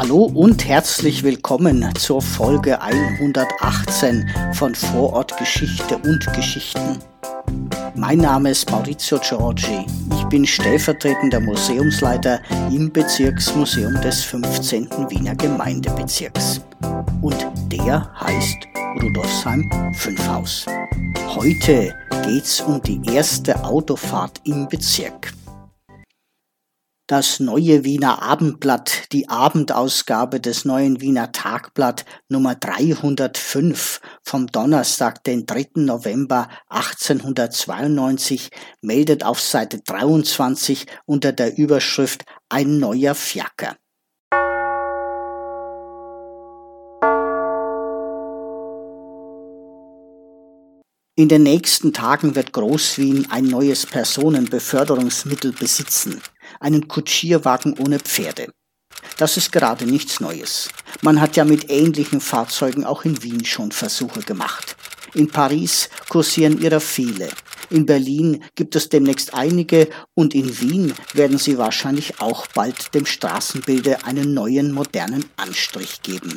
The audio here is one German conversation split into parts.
Hallo und herzlich willkommen zur Folge 118 von Vorortgeschichte und Geschichten. Mein Name ist Maurizio Giorgi. Ich bin stellvertretender Museumsleiter im Bezirksmuseum des 15. Wiener Gemeindebezirks. Und der heißt Rudolfsheim 5 Haus. Heute geht's um die erste Autofahrt im Bezirk. Das neue Wiener Abendblatt, die Abendausgabe des neuen Wiener Tagblatt Nummer 305 vom Donnerstag, den 3. November 1892, meldet auf Seite 23 unter der Überschrift Ein neuer Fiaker. In den nächsten Tagen wird Großwien ein neues Personenbeförderungsmittel besitzen, einen Kutschierwagen ohne Pferde. Das ist gerade nichts Neues. Man hat ja mit ähnlichen Fahrzeugen auch in Wien schon Versuche gemacht. In Paris kursieren ihrer viele. In Berlin gibt es demnächst einige und in Wien werden sie wahrscheinlich auch bald dem Straßenbilde einen neuen modernen Anstrich geben.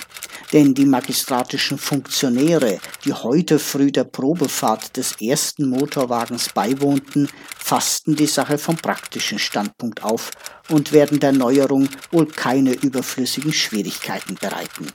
Denn die magistratischen Funktionäre, die heute früh der Probefahrt des ersten Motorwagens beiwohnten, fassten die Sache vom praktischen Standpunkt auf und werden der Neuerung wohl keine überflüssigen Schwierigkeiten bereiten.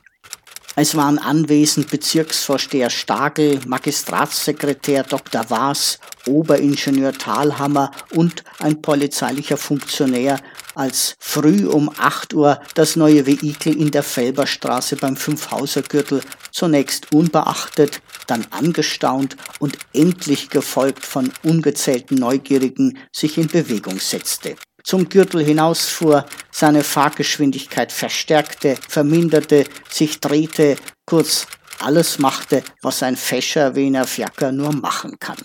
Es waren anwesend Bezirksvorsteher Stagel, Magistratssekretär Dr. Waas, Oberingenieur Thalhammer und ein polizeilicher Funktionär, als früh um 8 Uhr das neue Vehikel in der Felberstraße beim Fünfhausergürtel zunächst unbeachtet, dann angestaunt und endlich gefolgt von ungezählten Neugierigen sich in Bewegung setzte zum Gürtel hinausfuhr, seine Fahrgeschwindigkeit verstärkte, verminderte, sich drehte, kurz alles machte, was ein fescher Wiener Fiaker nur machen kann.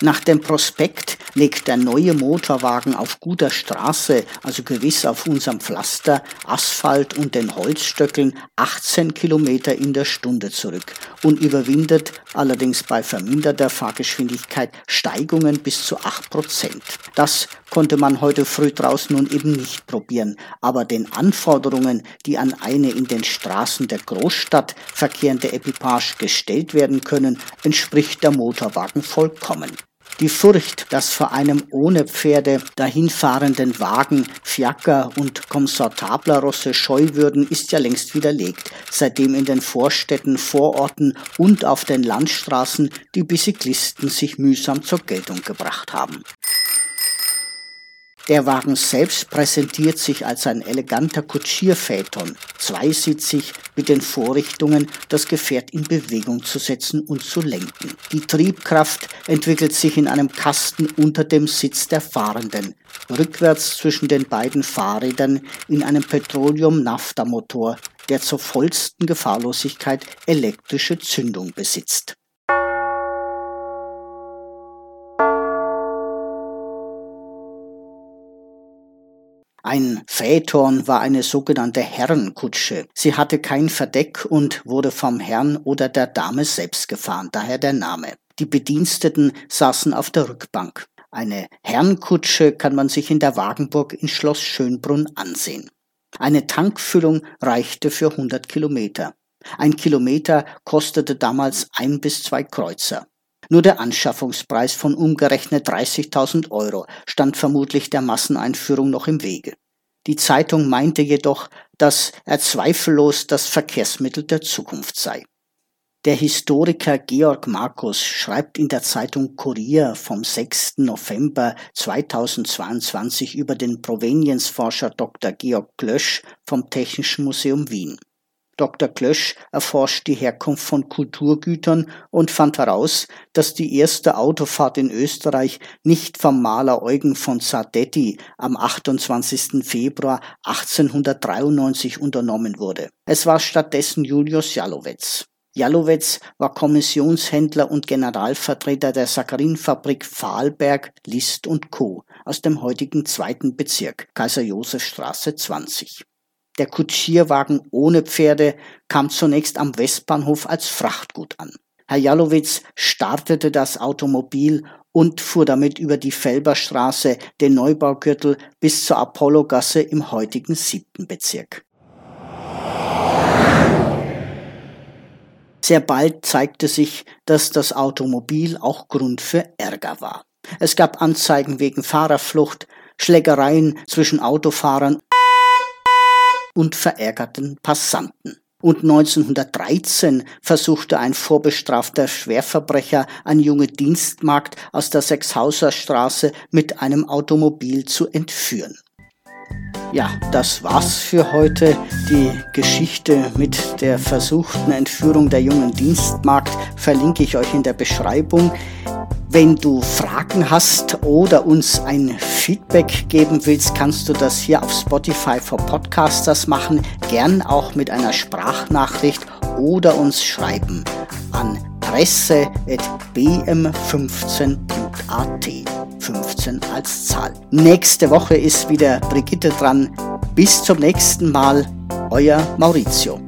Nach dem Prospekt legt der neue Motorwagen auf guter Straße, also gewiss auf unserem Pflaster, Asphalt und den Holzstöckeln 18 Kilometer in der Stunde zurück und überwindet allerdings bei verminderter Fahrgeschwindigkeit Steigungen bis zu 8 Prozent. Das konnte man heute früh draußen nun eben nicht probieren, aber den Anforderungen, die an eine in den Straßen der Großstadt verkehrende Equipage gestellt werden können, entspricht der Motorwagen vollkommen. Die Furcht, dass vor einem ohne Pferde dahinfahrenden Wagen Fiaker und komfortabler Rosse scheu würden, ist ja längst widerlegt, seitdem in den Vorstädten, Vororten und auf den Landstraßen die Bicyklisten sich mühsam zur Geltung gebracht haben. Der Wagen selbst präsentiert sich als ein eleganter Kutschierphaeton, zweisitzig mit den Vorrichtungen, das Gefährt in Bewegung zu setzen und zu lenken. Die Triebkraft entwickelt sich in einem Kasten unter dem Sitz der Fahrenden, rückwärts zwischen den beiden Fahrrädern in einem Petroleum-Naphtha-Motor, der zur vollsten Gefahrlosigkeit elektrische Zündung besitzt. Ein Phaeton war eine sogenannte Herrenkutsche. Sie hatte kein Verdeck und wurde vom Herrn oder der Dame selbst gefahren, daher der Name. Die Bediensteten saßen auf der Rückbank. Eine Herrenkutsche kann man sich in der Wagenburg in Schloss Schönbrunn ansehen. Eine Tankfüllung reichte für 100 Kilometer. Ein Kilometer kostete damals ein bis zwei Kreuzer. Nur der Anschaffungspreis von umgerechnet 30.000 Euro stand vermutlich der Masseneinführung noch im Wege. Die Zeitung meinte jedoch, dass er zweifellos das Verkehrsmittel der Zukunft sei. Der Historiker Georg Markus schreibt in der Zeitung Kurier vom 6. November 2022 über den Provenienzforscher Dr. Georg Glösch vom Technischen Museum Wien. Dr. Klösch erforscht die Herkunft von Kulturgütern und fand heraus, dass die erste Autofahrt in Österreich nicht vom Maler Eugen von Sardetti am 28. Februar 1893 unternommen wurde. Es war stattdessen Julius Jalowetz. Jalowetz war Kommissionshändler und Generalvertreter der Saccharinfabrik Fahlberg, List und Co. aus dem heutigen zweiten Bezirk, Kaiser Josef Straße 20. Der Kutschierwagen ohne Pferde kam zunächst am Westbahnhof als Frachtgut an. Herr Jalowitz startete das Automobil und fuhr damit über die Felberstraße, den Neubaugürtel bis zur Apollogasse im heutigen siebten Bezirk. Sehr bald zeigte sich, dass das Automobil auch Grund für Ärger war. Es gab Anzeigen wegen Fahrerflucht, Schlägereien zwischen Autofahrern und verärgerten Passanten. Und 1913 versuchte ein vorbestrafter Schwerverbrecher, eine junge Dienstmagd aus der Sechshauser Straße mit einem Automobil zu entführen. Ja, das war's für heute. Die Geschichte mit der versuchten Entführung der jungen Dienstmagd verlinke ich euch in der Beschreibung. Wenn du Fragen hast oder uns ein Feedback geben willst, kannst du das hier auf Spotify for Podcasters machen. Gern auch mit einer Sprachnachricht oder uns schreiben an presse.bm15.at. 15 als Zahl. Nächste Woche ist wieder Brigitte dran. Bis zum nächsten Mal, euer Maurizio.